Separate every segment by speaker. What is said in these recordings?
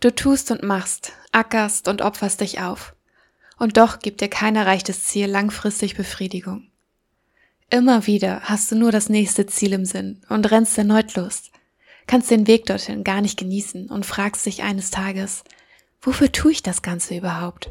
Speaker 1: Du tust und machst, ackerst und opferst dich auf. Und doch gibt dir kein erreichtes Ziel langfristig Befriedigung. Immer wieder hast du nur das nächste Ziel im Sinn und rennst erneut los, kannst den Weg dorthin gar nicht genießen und fragst dich eines Tages, wofür tue ich das Ganze überhaupt?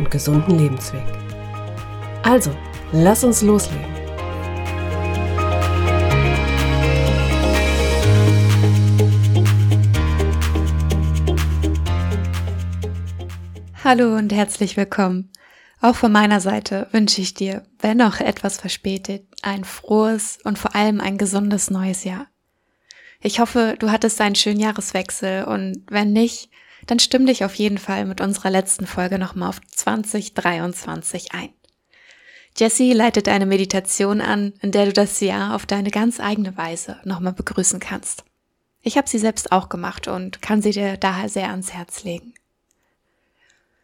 Speaker 2: und gesunden Lebensweg. Also, lass uns loslegen.
Speaker 1: Hallo und herzlich willkommen. Auch von meiner Seite wünsche ich dir, wenn auch etwas verspätet, ein frohes und vor allem ein gesundes neues Jahr. Ich hoffe, du hattest einen schönen Jahreswechsel und wenn nicht, dann stimm dich auf jeden Fall mit unserer letzten Folge nochmal auf 2023 ein. Jessie leitet eine Meditation an, in der du das Jahr auf deine ganz eigene Weise nochmal begrüßen kannst. Ich habe sie selbst auch gemacht und kann sie dir daher sehr ans Herz legen.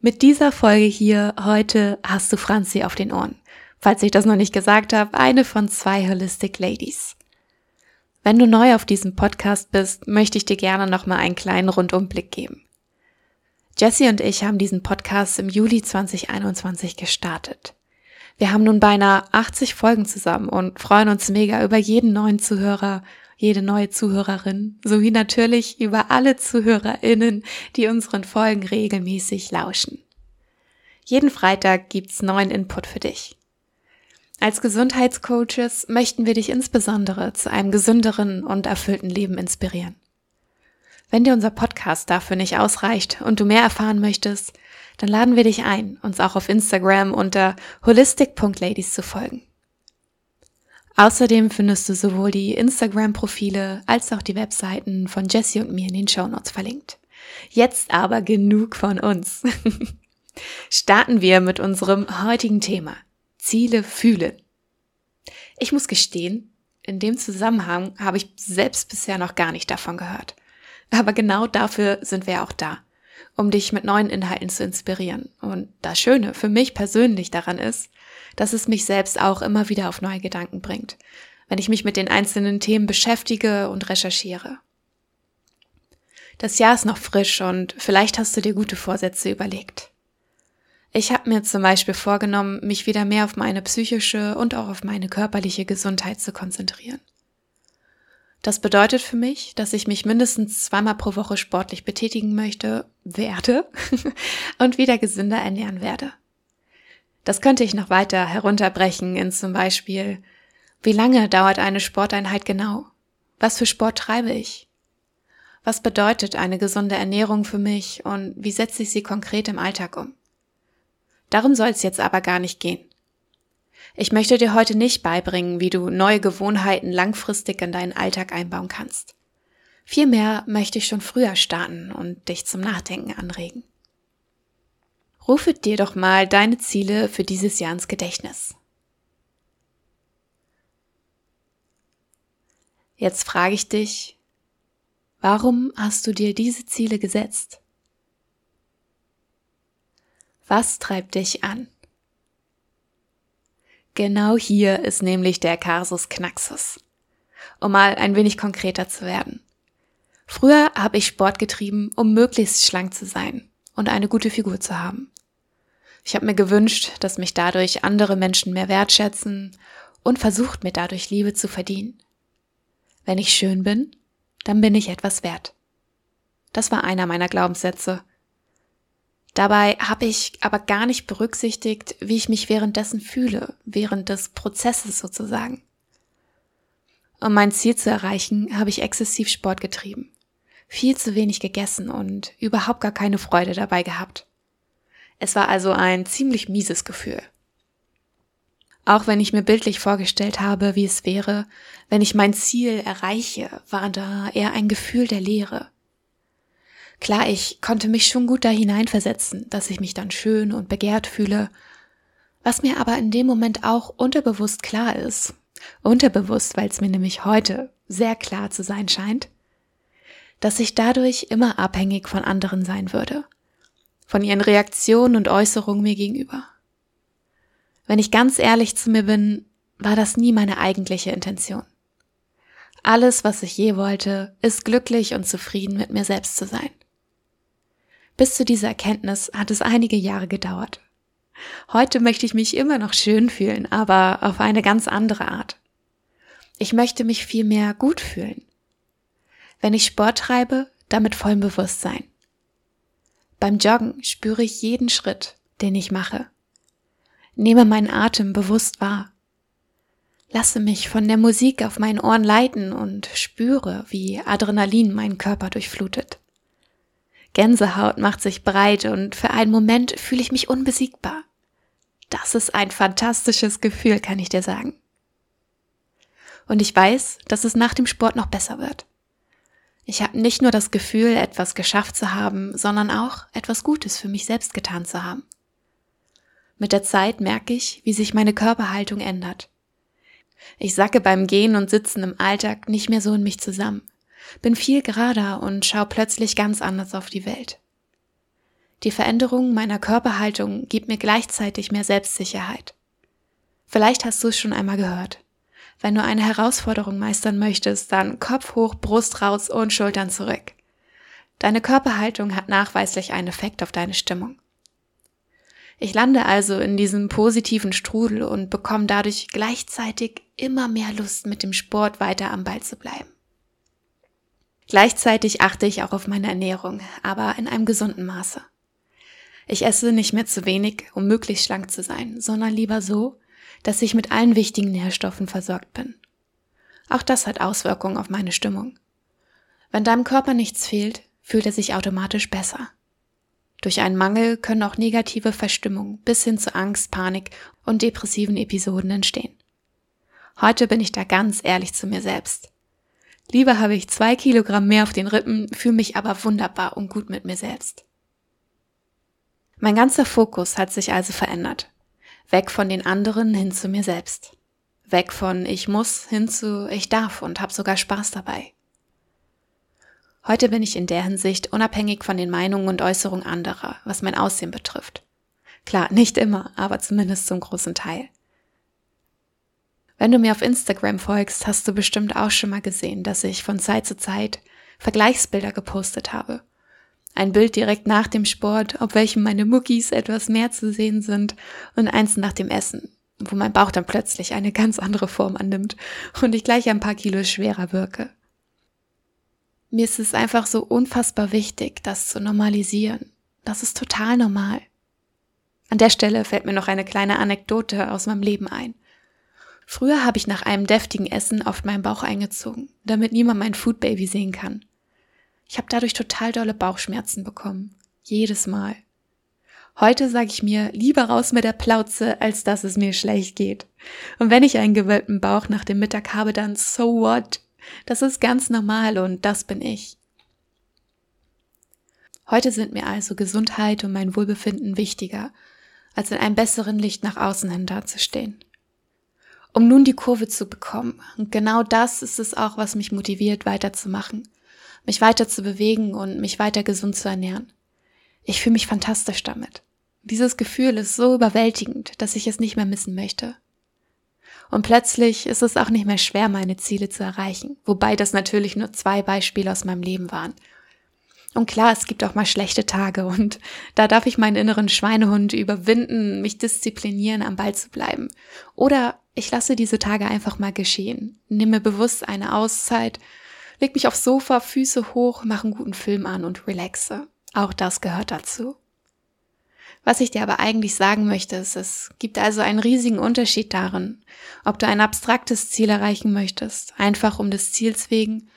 Speaker 1: Mit dieser Folge hier heute hast du Franzi auf den Ohren. Falls ich das noch nicht gesagt habe, eine von zwei Holistic Ladies. Wenn du neu auf diesem Podcast bist, möchte ich dir gerne nochmal einen kleinen Rundumblick geben. Jessie und ich haben diesen Podcast im Juli 2021 gestartet. Wir haben nun beinahe 80 Folgen zusammen und freuen uns mega über jeden neuen Zuhörer, jede neue Zuhörerin, sowie natürlich über alle ZuhörerInnen, die unseren Folgen regelmäßig lauschen. Jeden Freitag gibt's neuen Input für dich. Als Gesundheitscoaches möchten wir dich insbesondere zu einem gesünderen und erfüllten Leben inspirieren. Wenn dir unser Podcast dafür nicht ausreicht und du mehr erfahren möchtest, dann laden wir dich ein, uns auch auf Instagram unter holistic.ladies zu folgen. Außerdem findest du sowohl die Instagram-Profile als auch die Webseiten von Jessie und mir in den Shownotes verlinkt. Jetzt aber genug von uns. Starten wir mit unserem heutigen Thema. Ziele fühlen. Ich muss gestehen, in dem Zusammenhang habe ich selbst bisher noch gar nicht davon gehört. Aber genau dafür sind wir auch da, um dich mit neuen Inhalten zu inspirieren. Und das Schöne für mich persönlich daran ist, dass es mich selbst auch immer wieder auf neue Gedanken bringt, wenn ich mich mit den einzelnen Themen beschäftige und recherchiere. Das Jahr ist noch frisch und vielleicht hast du dir gute Vorsätze überlegt. Ich habe mir zum Beispiel vorgenommen, mich wieder mehr auf meine psychische und auch auf meine körperliche Gesundheit zu konzentrieren. Das bedeutet für mich, dass ich mich mindestens zweimal pro Woche sportlich betätigen möchte, werde und wieder gesünder ernähren werde. Das könnte ich noch weiter herunterbrechen in zum Beispiel, wie lange dauert eine Sporteinheit genau? Was für Sport treibe ich? Was bedeutet eine gesunde Ernährung für mich und wie setze ich sie konkret im Alltag um? Darum soll es jetzt aber gar nicht gehen. Ich möchte dir heute nicht beibringen, wie du neue Gewohnheiten langfristig in deinen Alltag einbauen kannst. Vielmehr möchte ich schon früher starten und dich zum Nachdenken anregen. Rufe dir doch mal deine Ziele für dieses Jahr ins Gedächtnis. Jetzt frage ich dich, warum hast du dir diese Ziele gesetzt? Was treibt dich an? Genau hier ist nämlich der Kasus Knaxus. Um mal ein wenig konkreter zu werden. Früher habe ich Sport getrieben, um möglichst schlank zu sein und eine gute Figur zu haben. Ich habe mir gewünscht, dass mich dadurch andere Menschen mehr wertschätzen und versucht mir dadurch Liebe zu verdienen. Wenn ich schön bin, dann bin ich etwas wert. Das war einer meiner Glaubenssätze Dabei habe ich aber gar nicht berücksichtigt, wie ich mich währenddessen fühle, während des Prozesses sozusagen. Um mein Ziel zu erreichen, habe ich exzessiv Sport getrieben, viel zu wenig gegessen und überhaupt gar keine Freude dabei gehabt. Es war also ein ziemlich mieses Gefühl. Auch wenn ich mir bildlich vorgestellt habe, wie es wäre, wenn ich mein Ziel erreiche, war da eher ein Gefühl der Leere. Klar, ich konnte mich schon gut da hineinversetzen, dass ich mich dann schön und begehrt fühle, was mir aber in dem Moment auch unterbewusst klar ist. Unterbewusst, weil es mir nämlich heute sehr klar zu sein scheint, dass ich dadurch immer abhängig von anderen sein würde, von ihren Reaktionen und Äußerungen mir gegenüber. Wenn ich ganz ehrlich zu mir bin, war das nie meine eigentliche Intention. Alles, was ich je wollte, ist glücklich und zufrieden mit mir selbst zu sein. Bis zu dieser Erkenntnis hat es einige Jahre gedauert. Heute möchte ich mich immer noch schön fühlen, aber auf eine ganz andere Art. Ich möchte mich viel mehr gut fühlen. Wenn ich Sport treibe, damit vollem Bewusstsein. Beim Joggen spüre ich jeden Schritt, den ich mache. Nehme meinen Atem bewusst wahr. Lasse mich von der Musik auf meinen Ohren leiten und spüre, wie Adrenalin meinen Körper durchflutet. Gänsehaut macht sich breit und für einen Moment fühle ich mich unbesiegbar. Das ist ein fantastisches Gefühl, kann ich dir sagen. Und ich weiß, dass es nach dem Sport noch besser wird. Ich habe nicht nur das Gefühl, etwas geschafft zu haben, sondern auch etwas Gutes für mich selbst getan zu haben. Mit der Zeit merke ich, wie sich meine Körperhaltung ändert. Ich sacke beim Gehen und Sitzen im Alltag nicht mehr so in mich zusammen, bin viel gerader und schaue plötzlich ganz anders auf die Welt. Die Veränderung meiner Körperhaltung gibt mir gleichzeitig mehr Selbstsicherheit. Vielleicht hast du es schon einmal gehört. Wenn du eine Herausforderung meistern möchtest, dann Kopf hoch, Brust raus und Schultern zurück. Deine Körperhaltung hat nachweislich einen Effekt auf deine Stimmung. Ich lande also in diesem positiven Strudel und bekomme dadurch gleichzeitig immer mehr Lust, mit dem Sport weiter am Ball zu bleiben. Gleichzeitig achte ich auch auf meine Ernährung, aber in einem gesunden Maße. Ich esse nicht mehr zu wenig, um möglichst schlank zu sein, sondern lieber so, dass ich mit allen wichtigen Nährstoffen versorgt bin. Auch das hat Auswirkungen auf meine Stimmung. Wenn deinem Körper nichts fehlt, fühlt er sich automatisch besser. Durch einen Mangel können auch negative Verstimmungen bis hin zu Angst, Panik und depressiven Episoden entstehen. Heute bin ich da ganz ehrlich zu mir selbst. Lieber habe ich zwei Kilogramm mehr auf den Rippen, fühle mich aber wunderbar und gut mit mir selbst. Mein ganzer Fokus hat sich also verändert. Weg von den anderen hin zu mir selbst. Weg von ich muss hin zu ich darf und habe sogar Spaß dabei. Heute bin ich in der Hinsicht unabhängig von den Meinungen und Äußerungen anderer, was mein Aussehen betrifft. Klar, nicht immer, aber zumindest zum großen Teil. Wenn du mir auf Instagram folgst, hast du bestimmt auch schon mal gesehen, dass ich von Zeit zu Zeit Vergleichsbilder gepostet habe ein Bild direkt nach dem Sport, auf welchem meine Muckis etwas mehr zu sehen sind und eins nach dem Essen, wo mein Bauch dann plötzlich eine ganz andere Form annimmt und ich gleich ein paar Kilo schwerer wirke. Mir ist es einfach so unfassbar wichtig, das zu normalisieren. Das ist total normal. An der Stelle fällt mir noch eine kleine Anekdote aus meinem Leben ein. Früher habe ich nach einem deftigen Essen oft meinen Bauch eingezogen, damit niemand mein Foodbaby sehen kann. Ich habe dadurch total dolle Bauchschmerzen bekommen. Jedes Mal. Heute sage ich mir, lieber raus mit der Plauze, als dass es mir schlecht geht. Und wenn ich einen gewölbten Bauch nach dem Mittag habe, dann so what? Das ist ganz normal und das bin ich. Heute sind mir also Gesundheit und mein Wohlbefinden wichtiger, als in einem besseren Licht nach außen hin dazustehen. Um nun die Kurve zu bekommen, und genau das ist es auch, was mich motiviert, weiterzumachen, mich weiter zu bewegen und mich weiter gesund zu ernähren. Ich fühle mich fantastisch damit. Dieses Gefühl ist so überwältigend, dass ich es nicht mehr missen möchte. Und plötzlich ist es auch nicht mehr schwer, meine Ziele zu erreichen, wobei das natürlich nur zwei Beispiele aus meinem Leben waren. Und klar, es gibt auch mal schlechte Tage und da darf ich meinen inneren Schweinehund überwinden, mich disziplinieren, am Ball zu bleiben. Oder ich lasse diese Tage einfach mal geschehen, nehme bewusst eine Auszeit leg mich aufs Sofa, Füße hoch, mach einen guten Film an und relaxe. Auch das gehört dazu. Was ich dir aber eigentlich sagen möchte, ist, es gibt also einen riesigen Unterschied darin, ob du ein abstraktes Ziel erreichen möchtest, einfach um des Ziels wegen,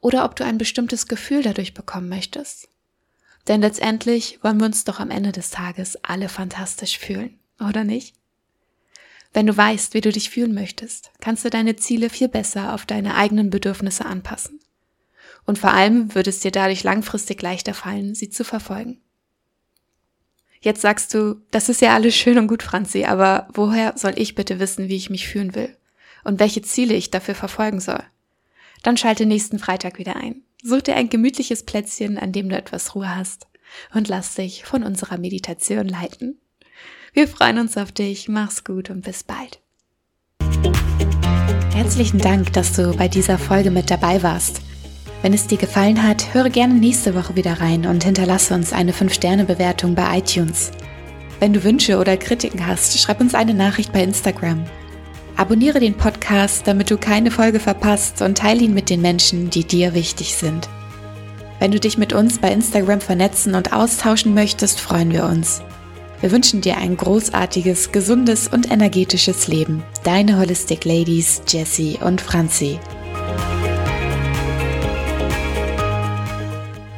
Speaker 1: oder ob du ein bestimmtes Gefühl dadurch bekommen möchtest. Denn letztendlich wollen wir uns doch am Ende des Tages alle fantastisch fühlen, oder nicht? Wenn du weißt, wie du dich fühlen möchtest, kannst du deine Ziele viel besser auf deine eigenen Bedürfnisse anpassen. Und vor allem würde es dir dadurch langfristig leichter fallen, sie zu verfolgen. Jetzt sagst du, das ist ja alles schön und gut, Franzi, aber woher soll ich bitte wissen, wie ich mich fühlen will? Und welche Ziele ich dafür verfolgen soll? Dann schalte nächsten Freitag wieder ein. Such dir ein gemütliches Plätzchen, an dem du etwas Ruhe hast und lass dich von unserer Meditation leiten. Wir freuen uns auf dich, mach's gut und bis bald. Herzlichen Dank, dass du bei dieser Folge mit dabei warst. Wenn es dir gefallen hat, höre gerne nächste Woche wieder rein und hinterlasse uns eine 5-Sterne-Bewertung bei iTunes. Wenn du Wünsche oder Kritiken hast, schreib uns eine Nachricht bei Instagram. Abonniere den Podcast, damit du keine Folge verpasst und teile ihn mit den Menschen, die dir wichtig sind. Wenn du dich mit uns bei Instagram vernetzen und austauschen möchtest, freuen wir uns. Wir wünschen dir ein großartiges, gesundes und energetisches Leben. Deine Holistic Ladies, Jessie und Franzi.